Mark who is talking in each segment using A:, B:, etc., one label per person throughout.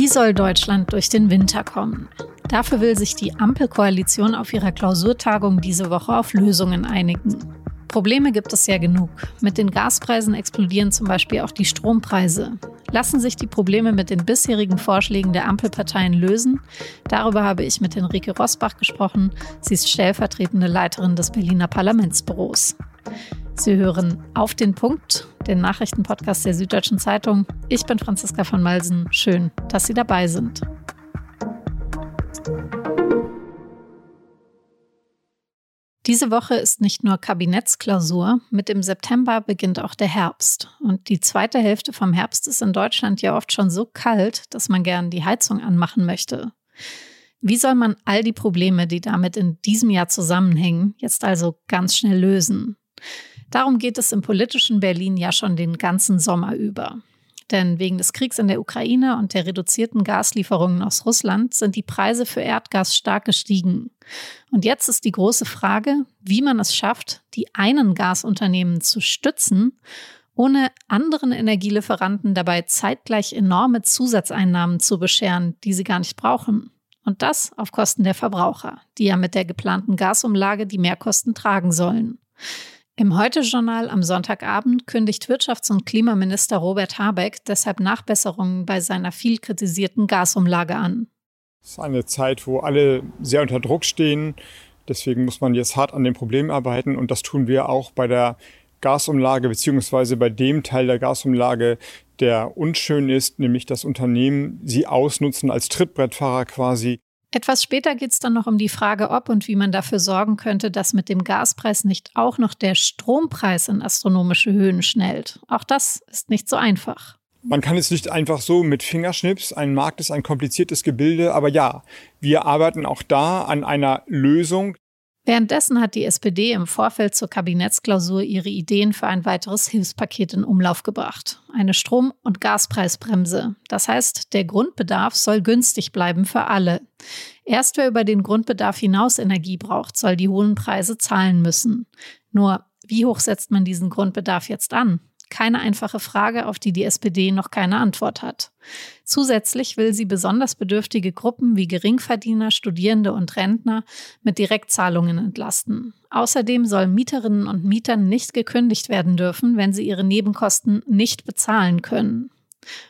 A: Wie soll Deutschland durch den Winter kommen? Dafür will sich die Ampelkoalition auf ihrer Klausurtagung diese Woche auf Lösungen einigen. Probleme gibt es ja genug. Mit den Gaspreisen explodieren zum Beispiel auch die Strompreise. Lassen sich die Probleme mit den bisherigen Vorschlägen der Ampelparteien lösen? Darüber habe ich mit Henrike Rosbach gesprochen. Sie ist stellvertretende Leiterin des Berliner Parlamentsbüros. Sie hören auf den Punkt, den Nachrichtenpodcast der Süddeutschen Zeitung. Ich bin Franziska von Malsen. Schön, dass Sie dabei sind. Diese Woche ist nicht nur Kabinettsklausur, mit dem September beginnt auch der Herbst. Und die zweite Hälfte vom Herbst ist in Deutschland ja oft schon so kalt, dass man gern die Heizung anmachen möchte. Wie soll man all die Probleme, die damit in diesem Jahr zusammenhängen, jetzt also ganz schnell lösen? Darum geht es im politischen Berlin ja schon den ganzen Sommer über. Denn wegen des Kriegs in der Ukraine und der reduzierten Gaslieferungen aus Russland sind die Preise für Erdgas stark gestiegen. Und jetzt ist die große Frage, wie man es schafft, die einen Gasunternehmen zu stützen, ohne anderen Energielieferanten dabei zeitgleich enorme Zusatzeinnahmen zu bescheren, die sie gar nicht brauchen. Und das auf Kosten der Verbraucher, die ja mit der geplanten Gasumlage die Mehrkosten tragen sollen. Im Heute-Journal am Sonntagabend kündigt Wirtschafts- und Klimaminister Robert Habeck deshalb Nachbesserungen bei seiner viel kritisierten Gasumlage an.
B: Es ist eine Zeit, wo alle sehr unter Druck stehen. Deswegen muss man jetzt hart an dem Problem arbeiten. Und das tun wir auch bei der Gasumlage beziehungsweise bei dem Teil der Gasumlage, der unschön ist, nämlich das Unternehmen sie ausnutzen als Trittbrettfahrer quasi
A: etwas später geht es dann noch um die Frage, ob und wie man dafür sorgen könnte, dass mit dem Gaspreis nicht auch noch der Strompreis in astronomische Höhen schnellt. Auch das ist nicht so einfach.
B: Man kann es nicht einfach so mit Fingerschnips. Ein Markt ist ein kompliziertes Gebilde. Aber ja, wir arbeiten auch da an einer Lösung.
A: Währenddessen hat die SPD im Vorfeld zur Kabinettsklausur ihre Ideen für ein weiteres Hilfspaket in Umlauf gebracht. Eine Strom- und Gaspreisbremse. Das heißt, der Grundbedarf soll günstig bleiben für alle. Erst wer über den Grundbedarf hinaus Energie braucht, soll die hohen Preise zahlen müssen. Nur, wie hoch setzt man diesen Grundbedarf jetzt an? Keine einfache Frage, auf die die SPD noch keine Antwort hat. Zusätzlich will sie besonders bedürftige Gruppen wie Geringverdiener, Studierende und Rentner mit Direktzahlungen entlasten. Außerdem sollen Mieterinnen und Mietern nicht gekündigt werden dürfen, wenn sie ihre Nebenkosten nicht bezahlen können.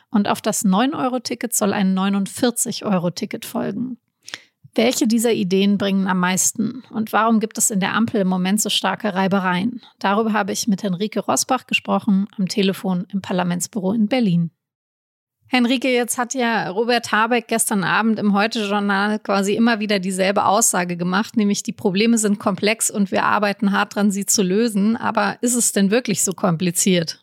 A: Und auf das 9-Euro-Ticket soll ein 49-Euro-Ticket folgen. Welche dieser Ideen bringen am meisten und warum gibt es in der Ampel im Moment so starke Reibereien? Darüber habe ich mit Henrike Rosbach gesprochen am Telefon im Parlamentsbüro in Berlin. Henrike, jetzt hat ja Robert Habeck gestern Abend im Heute-Journal quasi immer wieder dieselbe Aussage gemacht, nämlich die Probleme sind komplex und wir arbeiten hart dran, sie zu lösen. Aber ist es denn wirklich so kompliziert?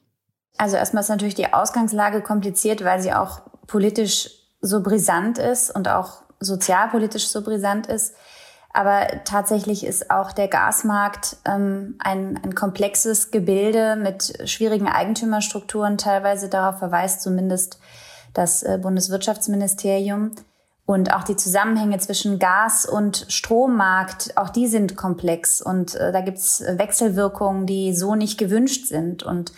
C: Also erstmal ist natürlich die Ausgangslage kompliziert, weil sie auch politisch so brisant ist und auch sozialpolitisch so brisant ist. Aber tatsächlich ist auch der Gasmarkt ähm, ein, ein komplexes Gebilde mit schwierigen Eigentümerstrukturen. Teilweise darauf verweist zumindest das äh, Bundeswirtschaftsministerium. Und auch die Zusammenhänge zwischen Gas- und Strommarkt, auch die sind komplex. Und äh, da gibt's Wechselwirkungen, die so nicht gewünscht sind. Und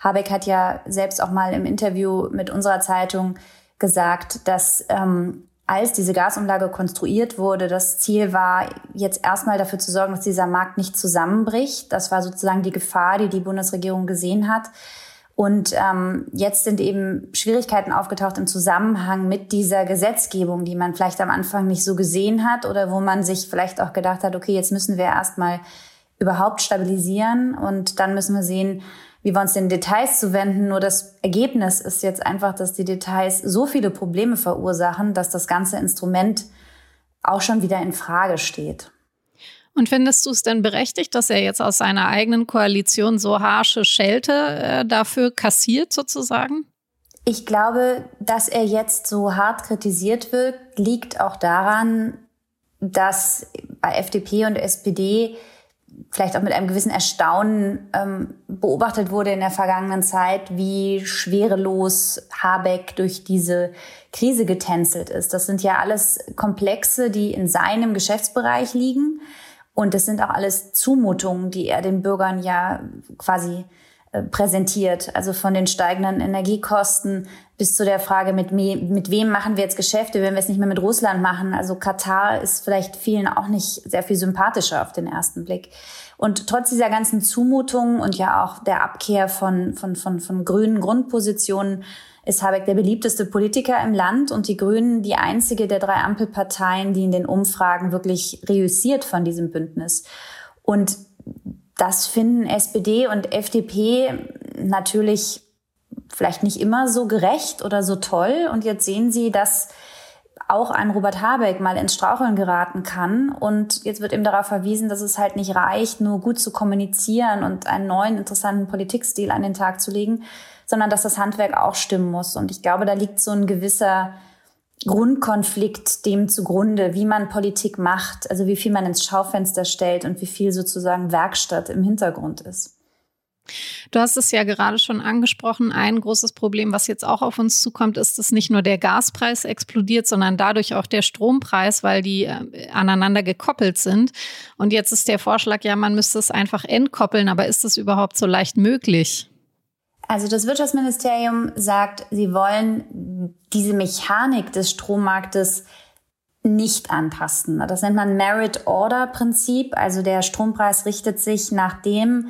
C: Habeck hat ja selbst auch mal im Interview mit unserer Zeitung gesagt, dass ähm, als diese Gasumlage konstruiert wurde, das Ziel war, jetzt erstmal dafür zu sorgen, dass dieser Markt nicht zusammenbricht. Das war sozusagen die Gefahr, die die Bundesregierung gesehen hat. Und ähm, jetzt sind eben Schwierigkeiten aufgetaucht im Zusammenhang mit dieser Gesetzgebung, die man vielleicht am Anfang nicht so gesehen hat oder wo man sich vielleicht auch gedacht hat, okay, jetzt müssen wir erstmal überhaupt stabilisieren und dann müssen wir sehen, wie wir uns den Details zuwenden. Nur das Ergebnis ist jetzt einfach, dass die Details so viele Probleme verursachen, dass das ganze Instrument auch schon wieder in Frage steht.
A: Und findest du es denn berechtigt, dass er jetzt aus seiner eigenen Koalition so harsche Schelte äh, dafür kassiert sozusagen?
C: Ich glaube, dass er jetzt so hart kritisiert wird, liegt auch daran, dass bei FDP und SPD vielleicht auch mit einem gewissen Erstaunen ähm, beobachtet wurde in der vergangenen Zeit, wie schwerelos Habeck durch diese Krise getänzelt ist. Das sind ja alles Komplexe, die in seinem Geschäftsbereich liegen. Und das sind auch alles Zumutungen, die er den Bürgern ja quasi präsentiert. Also von den steigenden Energiekosten bis zu der Frage, mit, mit wem machen wir jetzt Geschäfte, wenn wir es nicht mehr mit Russland machen. Also Katar ist vielleicht vielen auch nicht sehr viel sympathischer auf den ersten Blick. Und trotz dieser ganzen Zumutungen und ja auch der Abkehr von, von, von, von grünen Grundpositionen ist Habeck der beliebteste Politiker im Land und die Grünen die einzige der drei Ampelparteien, die in den Umfragen wirklich reüssiert von diesem Bündnis. Und das finden SPD und FDP natürlich vielleicht nicht immer so gerecht oder so toll. Und jetzt sehen sie, dass auch ein Robert Habeck mal ins Straucheln geraten kann. Und jetzt wird ihm darauf verwiesen, dass es halt nicht reicht, nur gut zu kommunizieren und einen neuen interessanten Politikstil an den Tag zu legen, sondern dass das Handwerk auch stimmen muss. Und ich glaube, da liegt so ein gewisser Grundkonflikt dem zugrunde, wie man Politik macht, also wie viel man ins Schaufenster stellt und wie viel sozusagen Werkstatt im Hintergrund ist.
A: Du hast es ja gerade schon angesprochen. Ein großes Problem, was jetzt auch auf uns zukommt, ist, dass nicht nur der Gaspreis explodiert, sondern dadurch auch der Strompreis, weil die äh, aneinander gekoppelt sind. Und jetzt ist der Vorschlag, ja, man müsste es einfach entkoppeln. Aber ist das überhaupt so leicht möglich?
C: Also das Wirtschaftsministerium sagt, sie wollen diese Mechanik des Strommarktes nicht antasten. Das nennt man Merit-Order-Prinzip. Also der Strompreis richtet sich nach dem,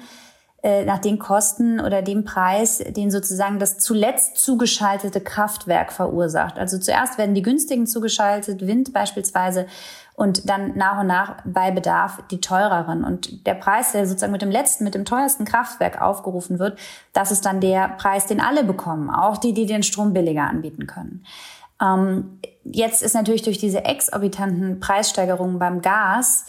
C: äh, nach den Kosten oder dem Preis, den sozusagen das zuletzt zugeschaltete Kraftwerk verursacht. Also zuerst werden die günstigen zugeschaltet, Wind beispielsweise, und dann nach und nach bei Bedarf die teureren. Und der Preis, der sozusagen mit dem letzten, mit dem teuersten Kraftwerk aufgerufen wird, das ist dann der Preis, den alle bekommen, auch die, die den Strom billiger anbieten können. Ähm, jetzt ist natürlich durch diese exorbitanten Preissteigerungen beim Gas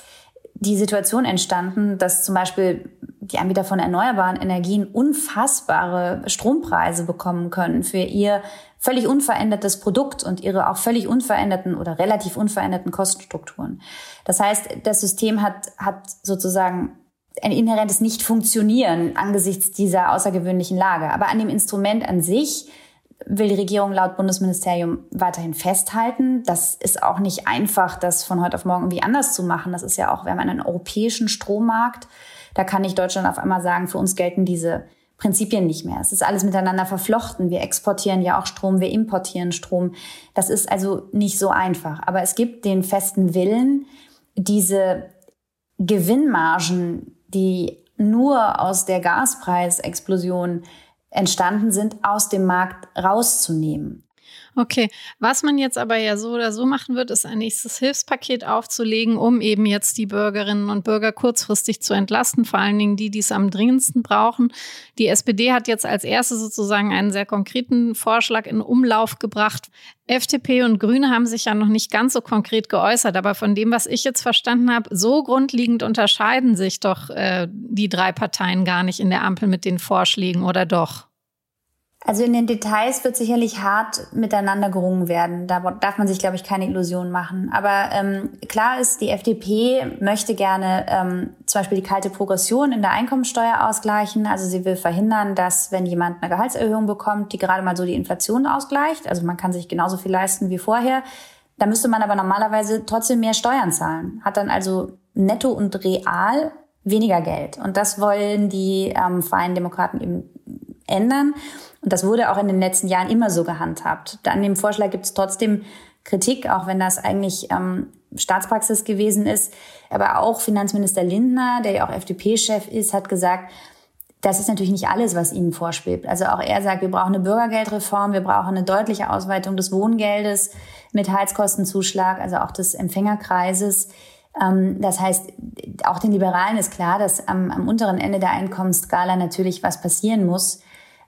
C: die Situation entstanden, dass zum Beispiel die Anbieter von erneuerbaren Energien unfassbare Strompreise bekommen können für ihr völlig unverändertes Produkt und ihre auch völlig unveränderten oder relativ unveränderten Kostenstrukturen. Das heißt, das System hat, hat sozusagen ein inhärentes Nicht-Funktionieren angesichts dieser außergewöhnlichen Lage. Aber an dem Instrument an sich will die Regierung laut Bundesministerium weiterhin festhalten. Das ist auch nicht einfach, das von heute auf morgen irgendwie anders zu machen. Das ist ja auch, wir haben einen europäischen Strommarkt. Da kann nicht Deutschland auf einmal sagen, für uns gelten diese Prinzipien nicht mehr. Es ist alles miteinander verflochten. Wir exportieren ja auch Strom, wir importieren Strom. Das ist also nicht so einfach. Aber es gibt den festen Willen, diese Gewinnmargen, die nur aus der Gaspreisexplosion entstanden sind, aus dem Markt rauszunehmen.
A: Okay, was man jetzt aber ja so oder so machen wird, ist ein nächstes Hilfspaket aufzulegen, um eben jetzt die Bürgerinnen und Bürger kurzfristig zu entlasten, vor allen Dingen die, die es am dringendsten brauchen. Die SPD hat jetzt als erste sozusagen einen sehr konkreten Vorschlag in Umlauf gebracht. FDP und Grüne haben sich ja noch nicht ganz so konkret geäußert, aber von dem, was ich jetzt verstanden habe, so grundlegend unterscheiden sich doch äh, die drei Parteien gar nicht in der Ampel mit den Vorschlägen, oder doch?
C: Also in den Details wird sicherlich hart miteinander gerungen werden. Da darf man sich, glaube ich, keine Illusionen machen. Aber ähm, klar ist, die FDP möchte gerne ähm, zum Beispiel die kalte Progression in der Einkommensteuer ausgleichen. Also sie will verhindern, dass wenn jemand eine Gehaltserhöhung bekommt, die gerade mal so die Inflation ausgleicht. Also man kann sich genauso viel leisten wie vorher. Da müsste man aber normalerweise trotzdem mehr Steuern zahlen. Hat dann also netto und real weniger Geld. Und das wollen die ähm, Freien Demokraten eben ändern. Und das wurde auch in den letzten Jahren immer so gehandhabt. An dem Vorschlag gibt es trotzdem Kritik, auch wenn das eigentlich ähm, Staatspraxis gewesen ist. Aber auch Finanzminister Lindner, der ja auch FDP-Chef ist, hat gesagt, das ist natürlich nicht alles, was ihnen vorschwebt. Also auch er sagt, wir brauchen eine Bürgergeldreform, wir brauchen eine deutliche Ausweitung des Wohngeldes mit Heizkostenzuschlag, also auch des Empfängerkreises. Ähm, das heißt, auch den Liberalen ist klar, dass am, am unteren Ende der Einkommensskala natürlich was passieren muss.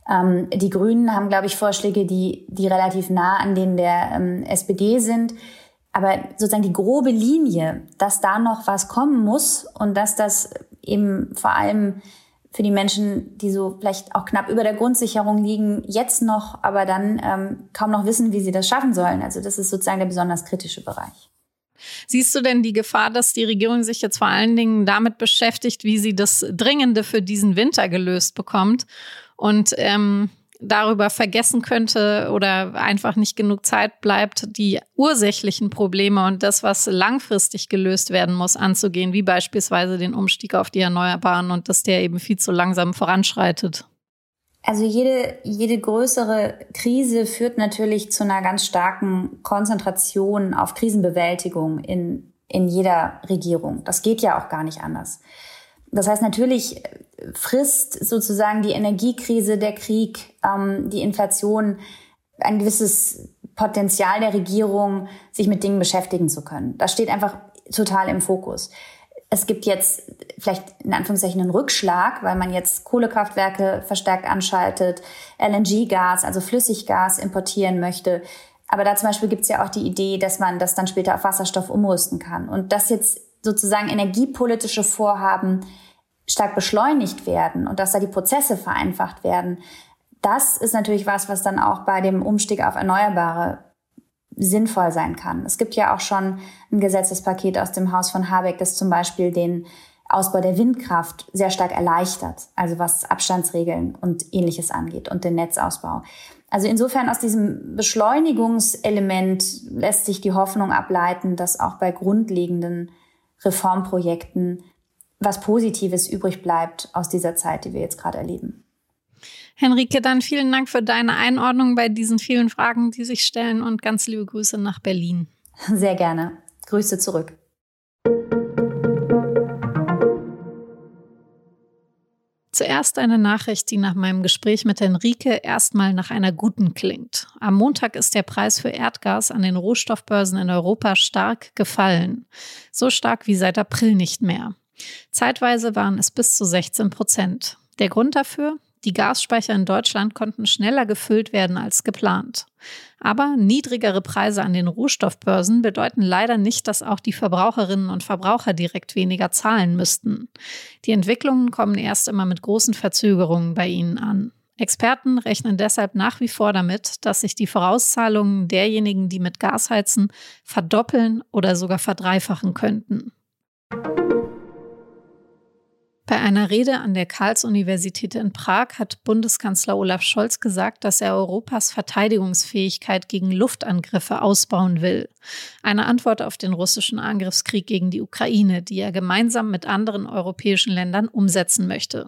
C: Ähm, die Grünen haben, glaube ich, Vorschläge, die, die relativ nah an denen der ähm, SPD sind. Aber sozusagen die grobe Linie, dass da noch was kommen muss und dass das eben vor allem für die Menschen, die so vielleicht auch knapp über der Grundsicherung liegen, jetzt noch, aber dann ähm, kaum noch wissen, wie sie das schaffen sollen. Also das ist sozusagen der besonders kritische Bereich.
A: Siehst du denn die Gefahr, dass die Regierung sich jetzt vor allen Dingen damit beschäftigt, wie sie das Dringende für diesen Winter gelöst bekommt und ähm, darüber vergessen könnte oder einfach nicht genug Zeit bleibt, die ursächlichen Probleme und das, was langfristig gelöst werden muss, anzugehen, wie beispielsweise den Umstieg auf die Erneuerbaren und dass der eben viel zu langsam voranschreitet?
C: Also jede, jede größere Krise führt natürlich zu einer ganz starken Konzentration auf Krisenbewältigung in, in jeder Regierung. Das geht ja auch gar nicht anders. Das heißt, natürlich frisst sozusagen die Energiekrise, der Krieg, ähm, die Inflation ein gewisses Potenzial der Regierung, sich mit Dingen beschäftigen zu können. Das steht einfach total im Fokus. Es gibt jetzt vielleicht in Anführungszeichen einen Rückschlag, weil man jetzt Kohlekraftwerke verstärkt anschaltet, LNG-Gas, also Flüssiggas importieren möchte. Aber da zum Beispiel gibt es ja auch die Idee, dass man das dann später auf Wasserstoff umrüsten kann. Und dass jetzt sozusagen energiepolitische Vorhaben stark beschleunigt werden und dass da die Prozesse vereinfacht werden, das ist natürlich was, was dann auch bei dem Umstieg auf Erneuerbare sinnvoll sein kann. Es gibt ja auch schon ein Gesetzespaket aus dem Haus von Habeck, das zum Beispiel den Ausbau der Windkraft sehr stark erleichtert, also was Abstandsregeln und ähnliches angeht und den Netzausbau. Also insofern aus diesem Beschleunigungselement lässt sich die Hoffnung ableiten, dass auch bei grundlegenden Reformprojekten was Positives übrig bleibt aus dieser Zeit, die wir jetzt gerade erleben.
A: Henrike, dann vielen Dank für deine Einordnung bei diesen vielen Fragen, die sich stellen und ganz liebe Grüße nach Berlin.
C: Sehr gerne. Grüße zurück.
A: Zuerst eine Nachricht, die nach meinem Gespräch mit Henrike erstmal nach einer guten klingt. Am Montag ist der Preis für Erdgas an den Rohstoffbörsen in Europa stark gefallen. So stark wie seit April nicht mehr. Zeitweise waren es bis zu 16 Prozent. Der Grund dafür? Die Gasspeicher in Deutschland konnten schneller gefüllt werden als geplant. Aber niedrigere Preise an den Rohstoffbörsen bedeuten leider nicht, dass auch die Verbraucherinnen und Verbraucher direkt weniger zahlen müssten. Die Entwicklungen kommen erst immer mit großen Verzögerungen bei ihnen an. Experten rechnen deshalb nach wie vor damit, dass sich die Vorauszahlungen derjenigen, die mit Gas heizen, verdoppeln oder sogar verdreifachen könnten. Bei einer Rede an der Karls-Universität in Prag hat Bundeskanzler Olaf Scholz gesagt, dass er Europas Verteidigungsfähigkeit gegen Luftangriffe ausbauen will. Eine Antwort auf den russischen Angriffskrieg gegen die Ukraine, die er gemeinsam mit anderen europäischen Ländern umsetzen möchte.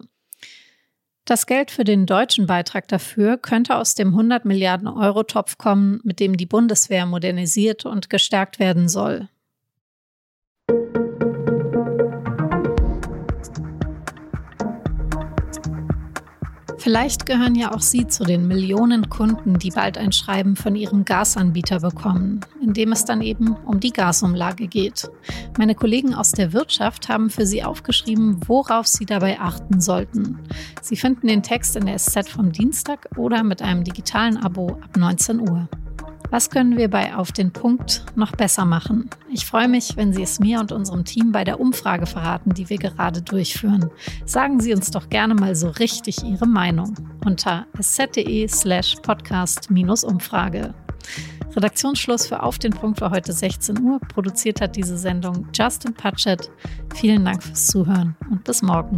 A: Das Geld für den deutschen Beitrag dafür könnte aus dem 100 Milliarden Euro Topf kommen, mit dem die Bundeswehr modernisiert und gestärkt werden soll. Vielleicht gehören ja auch Sie zu den Millionen Kunden, die bald ein Schreiben von Ihrem Gasanbieter bekommen, in dem es dann eben um die Gasumlage geht. Meine Kollegen aus der Wirtschaft haben für Sie aufgeschrieben, worauf Sie dabei achten sollten. Sie finden den Text in der SZ vom Dienstag oder mit einem digitalen Abo ab 19 Uhr. Was können wir bei Auf den Punkt noch besser machen? Ich freue mich, wenn Sie es mir und unserem Team bei der Umfrage verraten, die wir gerade durchführen. Sagen Sie uns doch gerne mal so richtig Ihre Meinung unter sz.de slash podcast-umfrage. Redaktionsschluss für Auf den Punkt war heute 16 Uhr. Produziert hat diese Sendung Justin Patchett. Vielen Dank fürs Zuhören und bis morgen.